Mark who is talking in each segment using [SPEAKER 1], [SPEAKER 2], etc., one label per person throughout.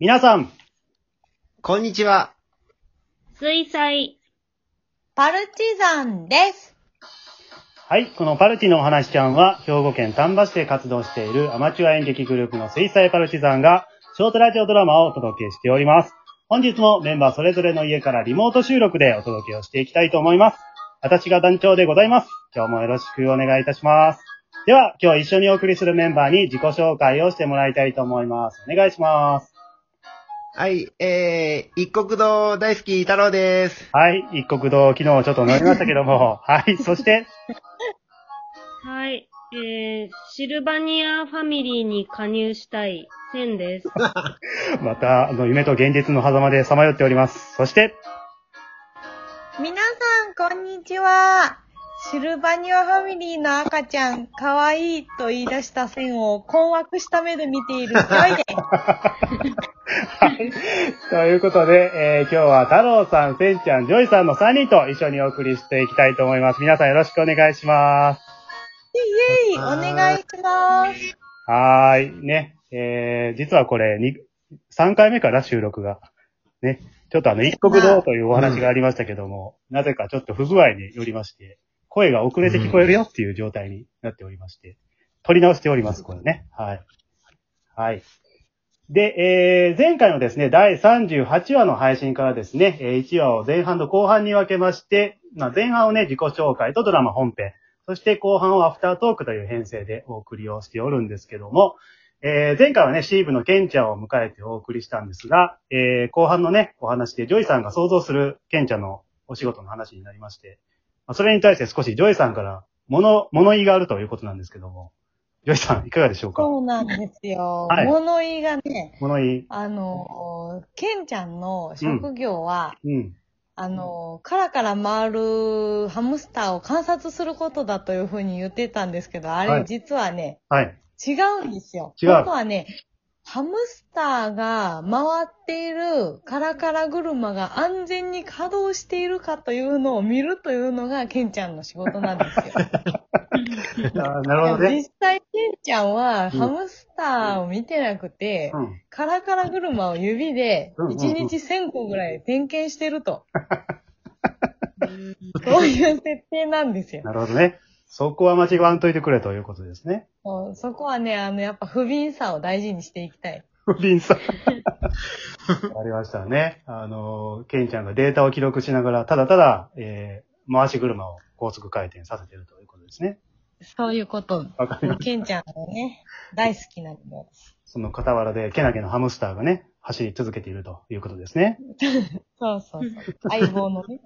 [SPEAKER 1] 皆さん、
[SPEAKER 2] こんにちは。
[SPEAKER 3] 水彩。
[SPEAKER 4] パルチザンです。
[SPEAKER 1] はい、このパルチのお話ちゃんは、兵庫県丹波市で活動しているアマチュア演劇グループの水彩パルチザンが、ショートラジオドラマをお届けしております。本日もメンバーそれぞれの家からリモート収録でお届けをしていきたいと思います。私が団長でございます。今日もよろしくお願いいたします。では、今日一緒にお送りするメンバーに自己紹介をしてもらいたいと思います。お願いします。
[SPEAKER 2] はい、えー、いっこく堂大好き太郎です。
[SPEAKER 1] はい、いっこく堂、昨日ちょっと乗りましたけども、はい、そして、
[SPEAKER 3] はい。えー、シルバニアファミリーに加入したい、センです。
[SPEAKER 1] また、あの、夢と現実の狭間でさまよっております。そして、
[SPEAKER 4] 皆さん、こんにちは。シルバニアファミリーの赤ちゃん、かわいいと言い出したセンを困惑した目で見ているジョイです。
[SPEAKER 1] はい。ということで、えー今日は太郎さん、せんちゃん、ジョイさんの3人と一緒にお送りしていきたいと思います。皆さんよろしくお願いします。
[SPEAKER 4] イェイイェイ、お願いします。
[SPEAKER 1] はーい。ね。えー、実はこれ、に3回目から収録が。ね。ちょっとあの、いっこく堂というお話がありましたけども、なぜかちょっと不具合によりまして、声が遅れて聞こえるよっていう状態になっておりまして、取り直しております、これね。はい。はい。で、えー、前回のですね、第38話の配信からですね、え1話を前半と後半に分けまして、まあ、前半をね、自己紹介とドラマ本編、そして後半をアフタートークという編成でお送りをしておるんですけども、えー前回はね、シーブのケンちゃんを迎えてお送りしたんですが、えー後半のね、お話でジョイさんが想像するケンちゃんのお仕事の話になりまして、それに対して少しジョイさんから物、物言いがあるということなんですけども、ジョイさんいかがでしょうか？
[SPEAKER 4] そうなんですよ。
[SPEAKER 1] はい
[SPEAKER 4] 物言いがね、
[SPEAKER 1] 物言い。
[SPEAKER 4] あのー、ケンちゃんの職業は、
[SPEAKER 1] うん。
[SPEAKER 4] あの、カラカラ回るハムスターを観察することだというふうに言ってたんですけど、あ
[SPEAKER 1] はい
[SPEAKER 4] れ実はね、
[SPEAKER 1] はい。
[SPEAKER 4] 違うんですよ。
[SPEAKER 1] 違う
[SPEAKER 4] 本当はね、ハムスターが回っているカラカラ車が安全に稼働しているかというのを見るというのがケンちゃんの仕事なんですよ。
[SPEAKER 1] なるほどね。
[SPEAKER 4] 実際ケンちゃんは
[SPEAKER 1] うん
[SPEAKER 4] ハムスターを見てなくて、
[SPEAKER 1] うん。
[SPEAKER 4] カラカラ車を指で
[SPEAKER 1] うんうんうん
[SPEAKER 4] 1日1000個ぐらい点検してると。そういう設定なんですよ。
[SPEAKER 1] なるほどね。そこは間違わんといてくれということですね。
[SPEAKER 4] そうそこはね、あの、やっぱ不憫さを大事にしていきたい。
[SPEAKER 1] 不憫さん。ありましたね。あの、ケンちゃんがデータを記録しながら、ただただ、えー、回し車を高速回転させているということですね。
[SPEAKER 4] そういうこと。
[SPEAKER 1] わかります。
[SPEAKER 4] ケンちゃんがね、大好きなんで。
[SPEAKER 1] その傍らで、けなげなハムスターがね、走り続けているということですね。
[SPEAKER 4] そうそうそう。相棒のね。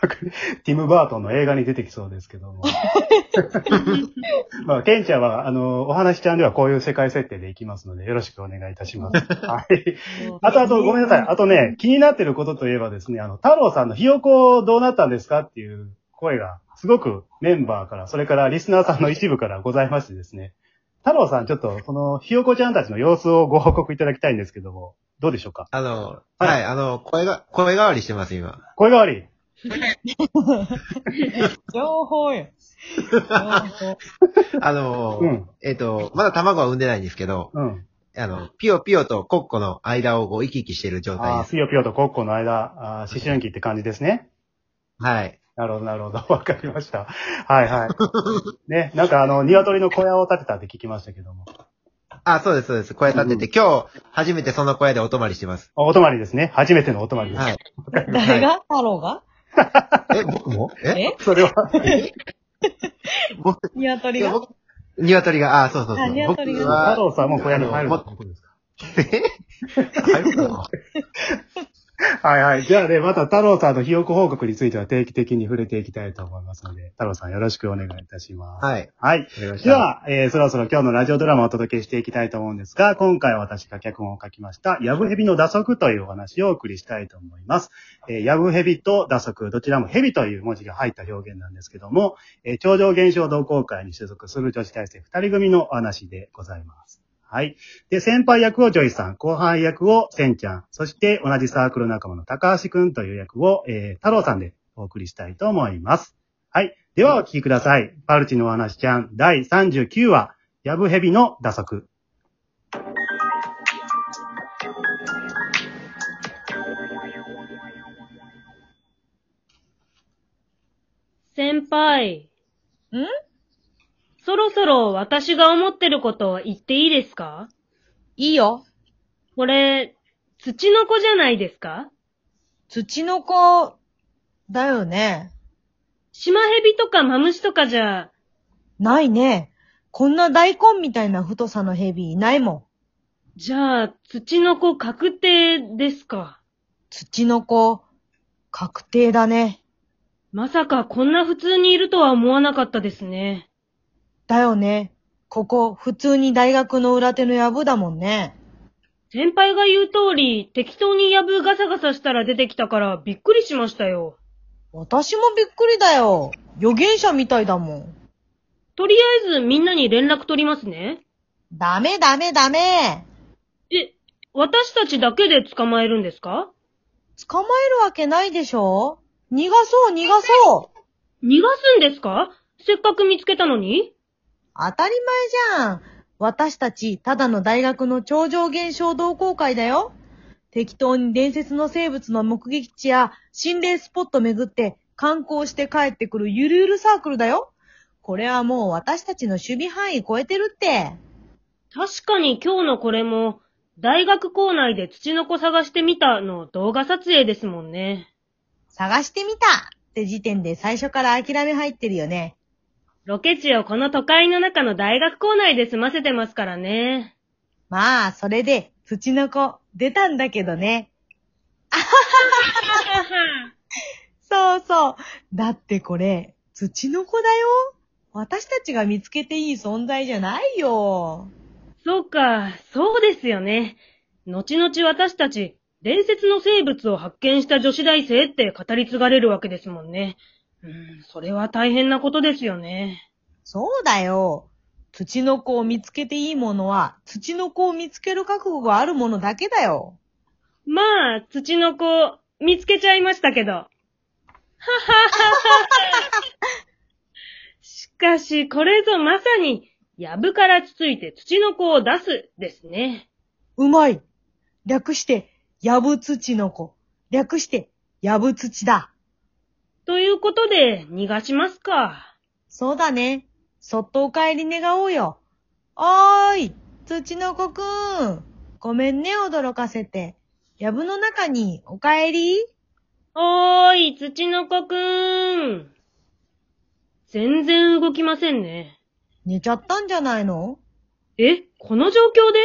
[SPEAKER 1] ティム・バートンの映画に出てきそうですけども。まあ、ケンちゃんは、あの、お話ちゃんではこういう世界設定でいきますので、よろしくお願いいたします。はい。あと、あと、ごめんなさい。あとね、気になってることといえばですね、あの、太郎さんのひよこどうなったんですかっていう声が、すごくメンバーから、それからリスナーさんの一部からございましてですね。太郎さん、ちょっと、その、ひよこちゃんたちの様子をご報告いただきたいんですけども、どうでしょうか？
[SPEAKER 2] あの、
[SPEAKER 1] はい
[SPEAKER 2] はい、あの、声が、声変わりしてます、今。
[SPEAKER 1] 声変わり？
[SPEAKER 4] 情報よ。情報。
[SPEAKER 2] あの、
[SPEAKER 1] うん
[SPEAKER 2] えっ、と、まだ卵は産んでないんですけど、
[SPEAKER 1] うん。
[SPEAKER 2] あの、ピヨピヨとコッコの間をこう行き来している状態
[SPEAKER 1] ああ、
[SPEAKER 2] です。
[SPEAKER 1] ピヨピヨとコッコの間、あー思春期って感じですね。
[SPEAKER 2] はい。
[SPEAKER 1] なるほど、なるほど。わかりました。はいはい。ね、なんかあの、鶏の小屋を建てたって聞きましたけども。
[SPEAKER 2] あ、そうです、そうです。小屋建てて、今日、初めてその小屋でお泊まりしてます。
[SPEAKER 1] あお泊まりですね。初めてのお泊まりです。
[SPEAKER 2] はい。
[SPEAKER 4] 誰が？太郎が？
[SPEAKER 2] え、僕も？え？
[SPEAKER 4] え？
[SPEAKER 1] それは、
[SPEAKER 2] 僕、
[SPEAKER 4] 鶏が
[SPEAKER 2] 鶏が、あ、そうそうそう。
[SPEAKER 4] あ鶏が
[SPEAKER 2] 僕は
[SPEAKER 1] 太郎さんも小屋に入る
[SPEAKER 2] え？入るかな？
[SPEAKER 1] はいはい。じゃあね、また太郎さんのひよこ報告については定期的に触れていきたいと思いますので、太郎さんよろしくお願いいたします。
[SPEAKER 2] はい。
[SPEAKER 1] はい。では、えーそろそろ今日のラジオドラマをお届けしていきたいと思うんですが、今回は私が脚本を書きました、ヤブヘビの蛇足というお話をお送りしたいと思います。えーヤブヘビと蛇足、どちらもヘビという文字が入った表現なんですけども、えー超常現象同好会に所属する女子大生二人組のお話でございます。はい。で、先輩役をジョイさん、後輩役をセンちゃん、そして同じサークル仲間の高橋くんという役を、えー、太郎さんでお送りしたいと思います。はい。ではお聞きください。パルチのお話ちゃん第39話、ヤブヘビの打足。
[SPEAKER 3] 先輩。
[SPEAKER 4] ん？
[SPEAKER 3] そろそろ私が思ってることを言っていいですか？
[SPEAKER 4] いいよ。
[SPEAKER 3] これ、土の子じゃないですか？
[SPEAKER 4] 土の子、だよね。
[SPEAKER 3] シマヘビとかマムシとかじゃ、
[SPEAKER 4] ないね。こんな大根みたいな太さのヘビいないもん。
[SPEAKER 3] じゃあ、土の子確定ですか？
[SPEAKER 4] 土の子、確定だね。
[SPEAKER 3] まさかこんな普通にいるとは思わなかったですね。
[SPEAKER 4] だよね。ここ、普通に大学の裏手の藪だもんね。
[SPEAKER 3] 先輩が言う通り、適当にやぶガサガサしたら出てきたからびっくりしましたよ。
[SPEAKER 4] 私もびっくりだよ。預言者みたいだもん。
[SPEAKER 3] とりあえずみんなに連絡取りますね。
[SPEAKER 4] ダメダメダメ。
[SPEAKER 3] え、私たちだけで捕まえるんですか？
[SPEAKER 4] 捕まえるわけないでしょ逃がそう逃がそう。
[SPEAKER 3] 逃がすんですか？せっかく見つけたのに
[SPEAKER 4] 当たり前じゃん。私たち、ただの大学の超常現象同好会だよ。適当に伝説の生物の目撃地や心霊スポット巡って観光して帰ってくるゆるゆるサークルだよ。これはもう私たちの守備範囲超えてるって。
[SPEAKER 3] 確かに今日のこれも、大学校内で土の子探してみたの動画撮影ですもんね。
[SPEAKER 4] 探してみたって時点で最初から諦め入ってるよね。
[SPEAKER 3] ロケ地をこの都会の中の大学校内で済ませてますからね。
[SPEAKER 4] まあ、それで土の子出たんだけどね。そうそう。だってこれ、土の子だよ。私たちが見つけていい存在じゃないよ。
[SPEAKER 3] そうか、そうですよね。後々私たち、伝説の生物を発見した女子大生って語り継がれるわけですもんね。うん、それは大変なことですよね。
[SPEAKER 4] そうだよ。土の子を見つけていいものは、土の子を見つける覚悟があるものだけだよ。
[SPEAKER 3] まあ、土の子、見つけちゃいましたけど。ははははは。しかし、これぞまさに、やぶからつついて土の子を出すですね。
[SPEAKER 4] うまい。略して、やぶ土の子。略して、やぶ土だ。
[SPEAKER 3] ということで、逃がしますか。
[SPEAKER 4] そうだね。そっとお帰り願おうよ。おーい、土の子くん。ごめんね、驚かせて。やぶの中にお帰り？
[SPEAKER 3] おーい、土の子くーん。全然動きませんね。
[SPEAKER 4] 寝ちゃったんじゃないの？
[SPEAKER 3] え、この状況で？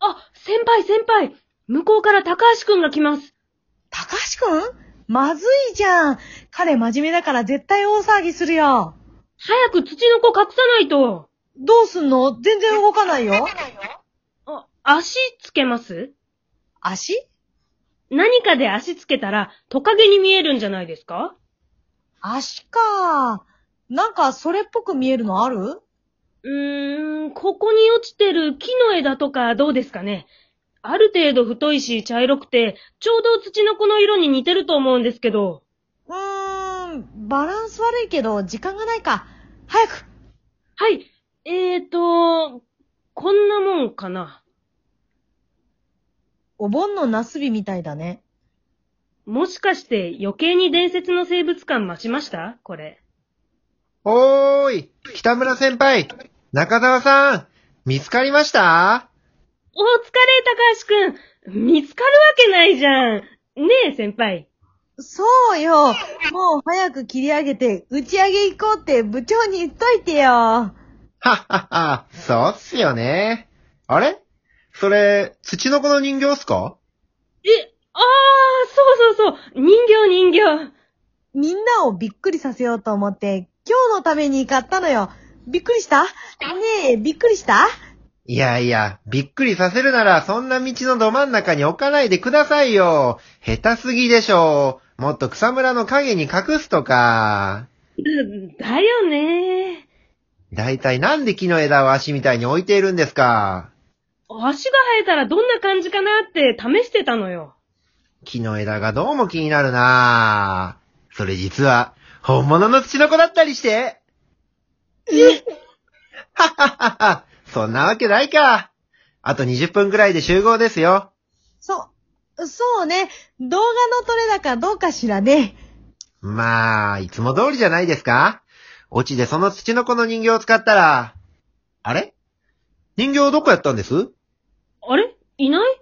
[SPEAKER 3] あ、先輩先輩向こうから高橋くんが来ます。
[SPEAKER 4] 高橋くん？まずいじゃん。彼真面目だから絶対大騒ぎするよ。
[SPEAKER 3] 早く土の子隠さないと。
[SPEAKER 4] どうすんの？全然動かないよ。
[SPEAKER 3] あ、足つけます？
[SPEAKER 4] 足？
[SPEAKER 3] 何かで足つけたらトカゲに見えるんじゃないですか？
[SPEAKER 4] 足か。なんかそれっぽく見えるのある？
[SPEAKER 3] うーん、ここに落ちてる木の枝とかどうですかねある程度太いし茶色くて、ちょうど土の子の色に似てると思うんですけど。
[SPEAKER 4] バランス悪いけど時間がないか。早く
[SPEAKER 3] はい、えーと、こんなもんかな。
[SPEAKER 4] お盆のナスビみたいだね。
[SPEAKER 3] もしかして余計に伝説の生物感増しました？これ。
[SPEAKER 2] おーい、北村先輩、中澤さん、見つかりました？
[SPEAKER 3] お疲れ、高橋くん。見つかるわけないじゃん。ねえ、先輩。
[SPEAKER 4] そうよ。もう早く切り上げて打ち上げ行こうって部長に言っといてよ。
[SPEAKER 2] はっはっは、そうっすよね。あれ？それ、土の子の人形っすか？
[SPEAKER 3] え、あー、そうそうそう。人形人形。
[SPEAKER 4] みんなをびっくりさせようと思って、今日のために買ったのよ。びっくりした？ねえ、びっくりした？
[SPEAKER 2] いやいや、びっくりさせるなら、そんな道のど真ん中に置かないでくださいよ。下手すぎでしょう。もっと草むらの影に隠すとか。
[SPEAKER 3] だよね
[SPEAKER 2] だいたいなんで木の枝を足みたいに置いているんですか
[SPEAKER 3] 足が生えたらどんな感じかなって試してたのよ。
[SPEAKER 2] 木の枝がどうも気になるなぁ。それ実は、本物の土の子だったりして。はっはっはっは。そんなわけないか。あと20分くらいで集合ですよ。
[SPEAKER 4] そ、そうね。動画の撮れ高どうかしらね。
[SPEAKER 2] まあ、いつも通りじゃないですか落ちでその土の子の人形を使ったら、あれ？人形どこやったんです？
[SPEAKER 3] あれ？いない？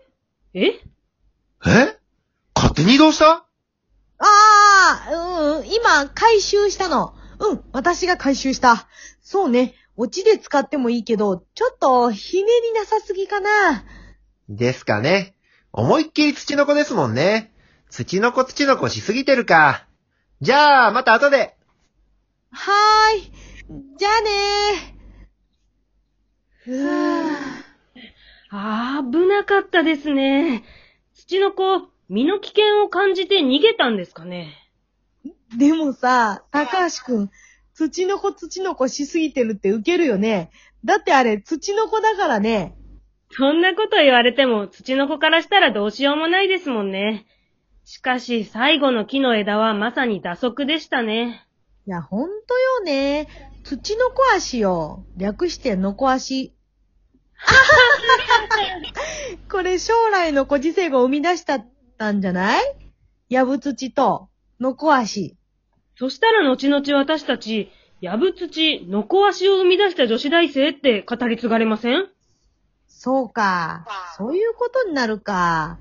[SPEAKER 3] え？
[SPEAKER 2] え？勝手に移動した？
[SPEAKER 4] ああ、うん、今、回収したの。うん、私が回収した。そうね、オチで使ってもいいけど、ちょっと、ひねりなさすぎかな。
[SPEAKER 2] ですかね。思いっきり土の子ですもんね。土の子土の子しすぎてるか。じゃあ、また後で。
[SPEAKER 4] はーい。じゃあねー。ふぅ。
[SPEAKER 3] あー危なかったですね。土の子、身の危険を感じて逃げたんですかね。
[SPEAKER 4] でもさ、高橋くん、土の子土の子しすぎてるってウケるよね。だってあれ、土の子だからね。
[SPEAKER 3] そんなこと言われても、土の子からしたらどうしようもないですもんね。しかし、最後の木の枝はまさに打足でしたね。
[SPEAKER 4] いや、ほんとよね。土の子足よ。略してのこ足。これ将来の子次世が生み出したったんじゃない？やぶ土と、のこ足。
[SPEAKER 3] そしたら後々私たち、やぶ土、のこ足を生み出した女子大生って語り継がれません？
[SPEAKER 4] そうか。そういうことになるか。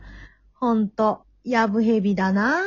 [SPEAKER 4] ほんと、やぶヘビだな。